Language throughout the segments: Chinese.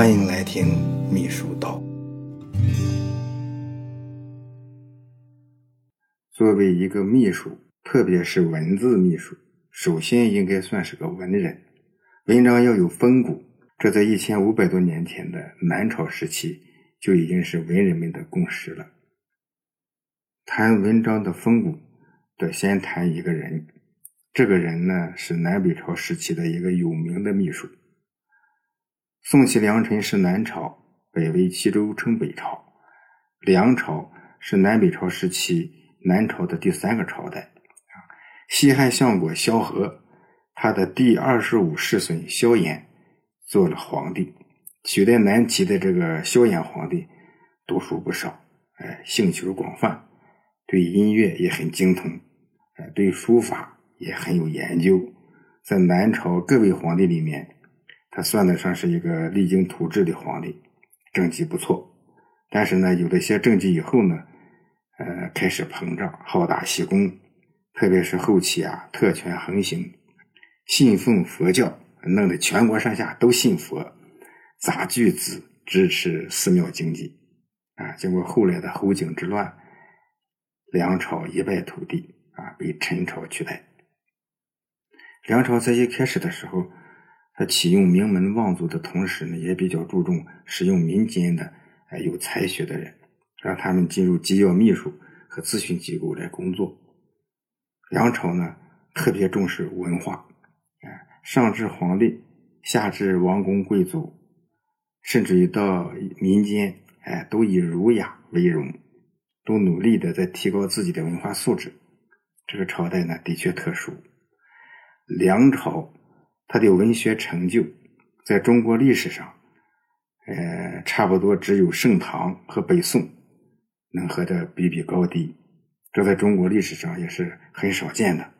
欢迎来听秘书道。作为一个秘书，特别是文字秘书，首先应该算是个文人，文章要有风骨。这在一千五百多年前的南朝时期就已经是文人们的共识了。谈文章的风骨，得先谈一个人。这个人呢，是南北朝时期的一个有名的秘书。宋齐梁陈是南朝，北为齐州，称北朝。梁朝是南北朝时期南朝的第三个朝代。西汉相国萧何，他的第二十五世孙萧衍。做了皇帝，取代南齐的这个萧衍皇帝，读书不少，哎，兴趣广泛，对音乐也很精通，哎，对书法也很有研究。在南朝各位皇帝里面，他算得上是一个励精图治的皇帝，政绩不错。但是呢，有了一些政绩以后呢，呃，开始膨胀，好大喜功，特别是后期啊，特权横行，信奉佛教。弄得全国上下都信佛，砸巨资支持寺庙经济，啊，经过后来的侯景之乱，梁朝一败涂地，啊，被陈朝取代。梁朝在一开始的时候，他启用名门望族的同时呢，也比较注重使用民间的哎有才学的人，让他们进入机要秘书和咨询机构来工作。梁朝呢，特别重视文化。上至皇帝，下至王公贵族，甚至于到民间，哎，都以儒雅为荣，都努力的在提高自己的文化素质。这个朝代呢，的确特殊。梁朝，他的文学成就，在中国历史上，呃，差不多只有盛唐和北宋能和它比比高低，这在中国历史上也是很少见的。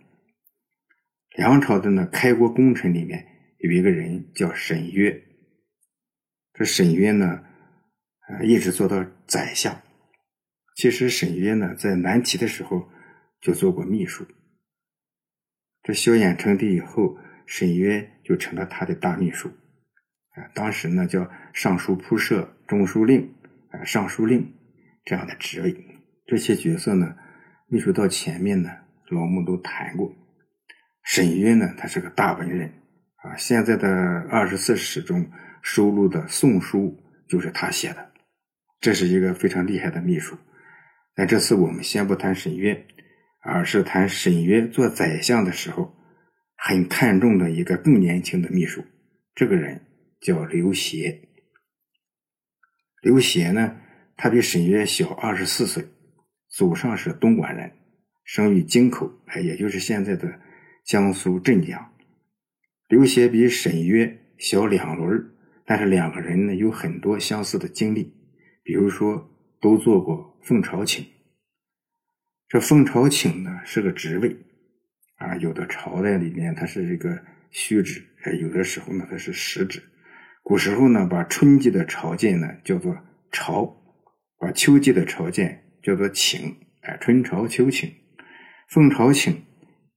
梁朝的呢，开国功臣里面有一个人叫沈约。这沈约呢，呃，一直做到宰相。其实沈约呢，在南齐的时候就做过秘书。这萧衍称帝以后，沈约就成了他的大秘书。啊，当时呢叫尚书仆射、中书令、啊尚书令这样的职位。这些角色呢，秘书到前面呢，老穆都谈过。沈约呢，他是个大文人啊。现在的二十四史中收录的《宋书》就是他写的，这是一个非常厉害的秘书。但这次我们先不谈沈约，而是谈沈约做宰相的时候很看重的一个更年轻的秘书。这个人叫刘协。刘协呢，他比沈约小二十四岁，祖上是东莞人，生于京口，哎，也就是现在的。江苏镇江，刘协比沈约小两轮但是两个人呢有很多相似的经历，比如说都做过奉朝请。这奉朝请呢是个职位啊，有的朝代里面它是一个虚指；哎，有的时候呢它是实指。古时候呢把春季的朝见呢叫做朝，把秋季的朝见叫做请，哎，春朝秋请，奉朝请。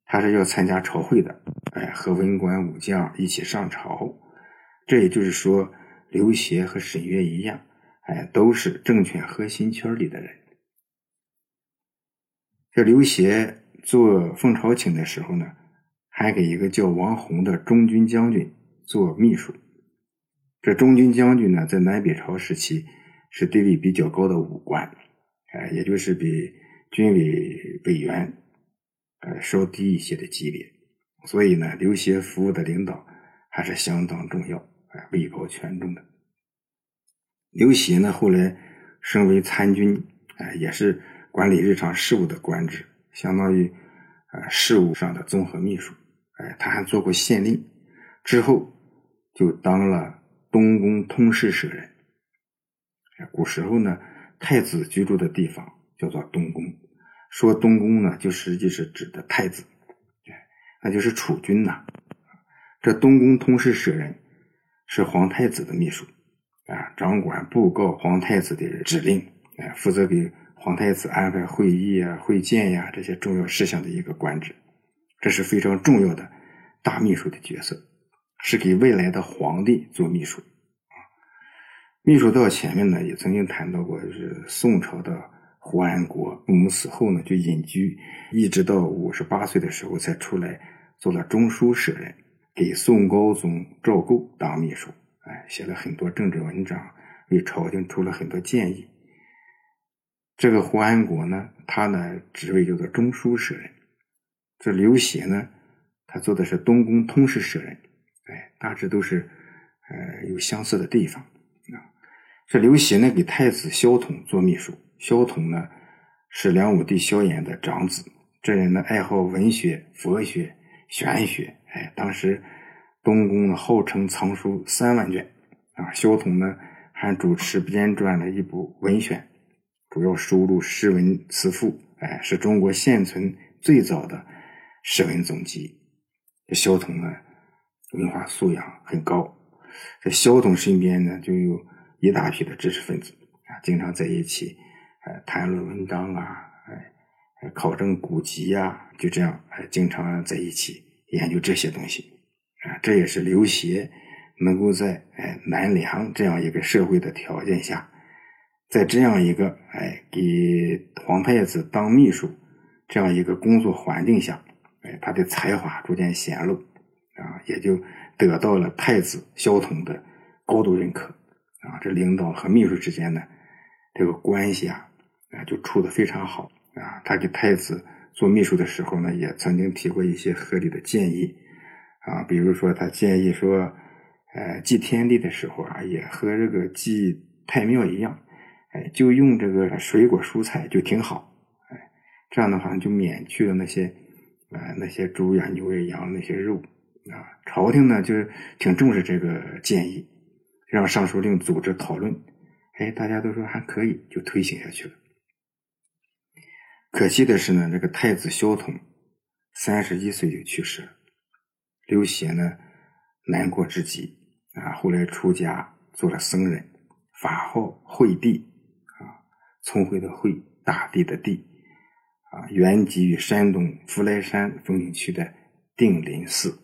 他是要参加朝会的，哎，和文官武将一起上朝。这也就是说，刘协和沈约一样，哎，都是政权核心圈里的人。这刘协做奉朝请的时候呢，还给一个叫王弘的中军将军做秘书。这中军将军呢，在南北朝时期是地位比较高的武官，哎，也就是比军委委员。呃，稍低一些的级别，所以呢，刘协服务的领导还是相当重要，啊，位高权重的。刘协呢，后来升为参军，啊，也是管理日常事务的官职，相当于啊事务上的综合秘书。哎，他还做过县令，之后就当了东宫通事舍人。古时候呢，太子居住的地方叫做东宫。说东宫呢，就实际是指的太子，那就是储君呐。这东宫通事舍人是皇太子的秘书啊，掌管布告皇太子的指令，哎，负责给皇太子安排会议啊、会见呀这些重要事项的一个官职，这是非常重要的大秘书的角色，是给未来的皇帝做秘书啊。秘书到前面呢也曾经谈到过，就是宋朝的胡安国父母死后呢就隐居，一直到五十八岁的时候才出来做了中书舍人，给宋高宗赵构当秘书，哎，写了很多政治文章，为朝廷出了很多建议。这个胡安国呢，他呢职位叫做中书舍人。这刘协呢，他做的是东宫通事舍人，哎，大致都是呃有相似的地方。啊这刘协呢，给太子萧统做秘书。萧统呢，是梁武帝萧衍的长子。这人呢，爱好文学、佛学、玄学。哎，当时东宫呢，号称藏书三万卷。啊，萧统呢，还主持编撰了一部文选，主要收录诗文词赋。哎，是中国现存最早的诗文总集。这萧统呢，文化素养很高。这萧统身边呢，就有。一大批的知识分子啊，经常在一起，呃，谈论文章啊，哎，考证古籍呀，就这样，哎，经常在一起研究这些东西，啊，这也是刘协能够在哎南梁这样一个社会的条件下，在这样一个哎给皇太子当秘书这样一个工作环境下，哎，他的才华逐渐显露，啊，也就得到了太子萧统的高度认可。啊，这领导和秘书之间呢，这个关系啊，啊，就处的非常好啊。他给太子做秘书的时候呢，也曾经提过一些合理的建议啊，比如说他建议说，呃，祭天地的时候啊，也和这个祭太庙一样，哎，就用这个水果蔬菜就挺好，哎，这样的话就免去了那些啊那些猪呀、牛呀、羊那些肉啊。朝廷呢，就是挺重视这个建议。让尚书令组织讨论，哎，大家都说还可以，就推行下去了。可惜的是呢，这个太子萧统三十一岁就去世了。刘协呢，难过至极啊，后来出家做了僧人，法号惠帝，聪慧的慧，大地的地啊，原籍于山东福来山风景区的定林寺。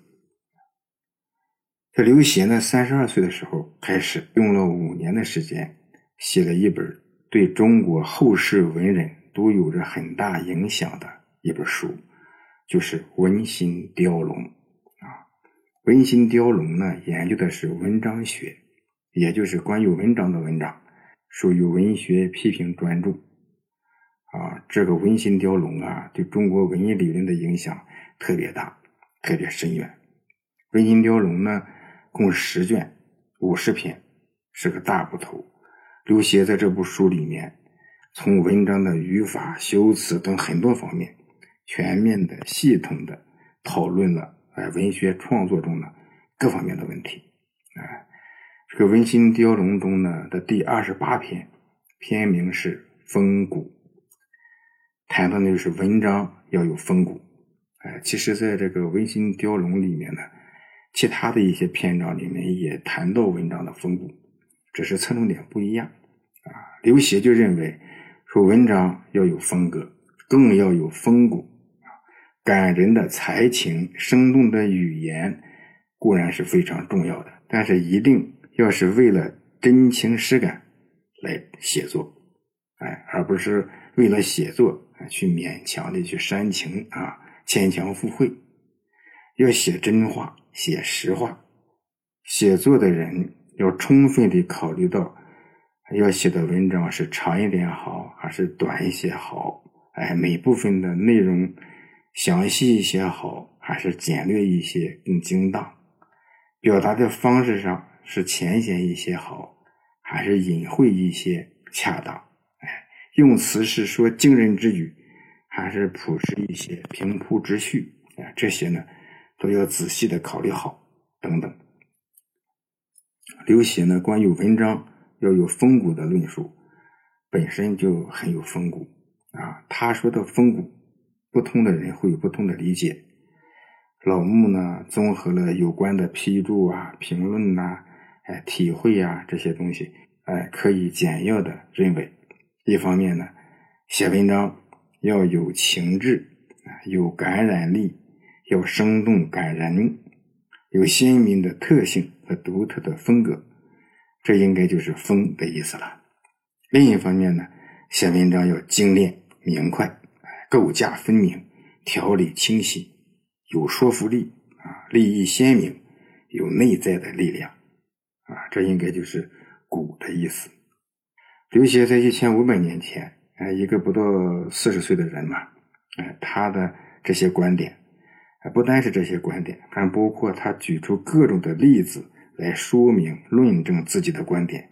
这刘协呢，三十二岁的时候开始，用了五年的时间，写了一本对中国后世文人都有着很大影响的一本书，就是《文心雕龙》啊。《文心雕龙》呢，研究的是文章学，也就是关于文章的文章，属于文学批评专著啊。这个《文心雕龙》啊，对中国文艺理论的影响特别大，特别深远。《文心雕龙》呢。共十卷，五十篇，是个大部头。刘协在这部书里面，从文章的语法、修辞等很多方面，全面的、系统的讨论了哎文学创作中的各方面的问题。哎，这个《文心雕龙》中呢的第二十八篇，篇名是“风骨”，谈到的就是文章要有风骨。哎，其实在这个《文心雕龙》里面呢。其他的一些篇章里面也谈到文章的风骨，只是侧重点不一样啊。刘协就认为说文章要有风格，更要有风骨啊，感人的才情、生动的语言固然是非常重要的，但是一定要是为了真情实感来写作，哎，而不是为了写作去勉强的去煽情啊，牵强附会，要写真话。写实话，写作的人要充分的考虑到，要写的文章是长一点好，还是短一些好？哎，每部分的内容详细一些好，还是简略一些更精当？表达的方式上是浅显一些好，还是隐晦一些恰当？哎，用词是说惊人之语，还是朴实一些平铺直叙？哎，这些呢？都要仔细的考虑好，等等。刘勰呢，关于文章要有风骨的论述，本身就很有风骨啊。他说的风骨，不同的人会有不同的理解。老穆呢，综合了有关的批注啊、评论呐、哎、体会啊这些东西，哎，可以简要的认为，一方面呢，写文章要有情致，有感染力。要生动感人，有鲜明的特性和独特的风格，这应该就是风的意思了。另一方面呢，写文章要精炼明快，构架分明，条理清晰，有说服力啊，立意鲜明，有内在的力量啊，这应该就是古的意思。刘勰在一千五百年前，哎，一个不到四十岁的人嘛，哎，他的这些观点，不单是这些观点，还包括他举出各种的例子来说明、论证自己的观点，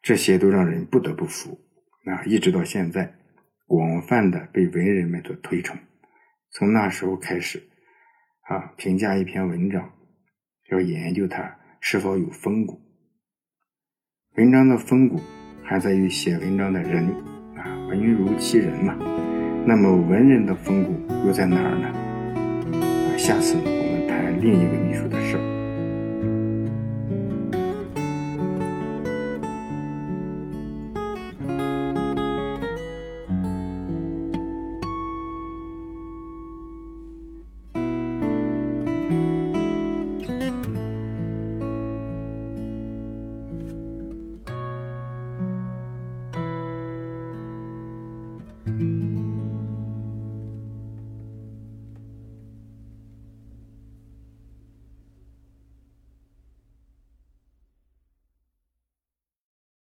这些都让人不得不服。啊，一直到现在，广泛的被文人们所推崇。从那时候开始，啊，评价一篇文章，要研究它是否有风骨。文章的风骨。还在于写文章的人啊，文如其人嘛。那么文人的风骨又在哪儿呢？啊，下次我们谈另一个秘书。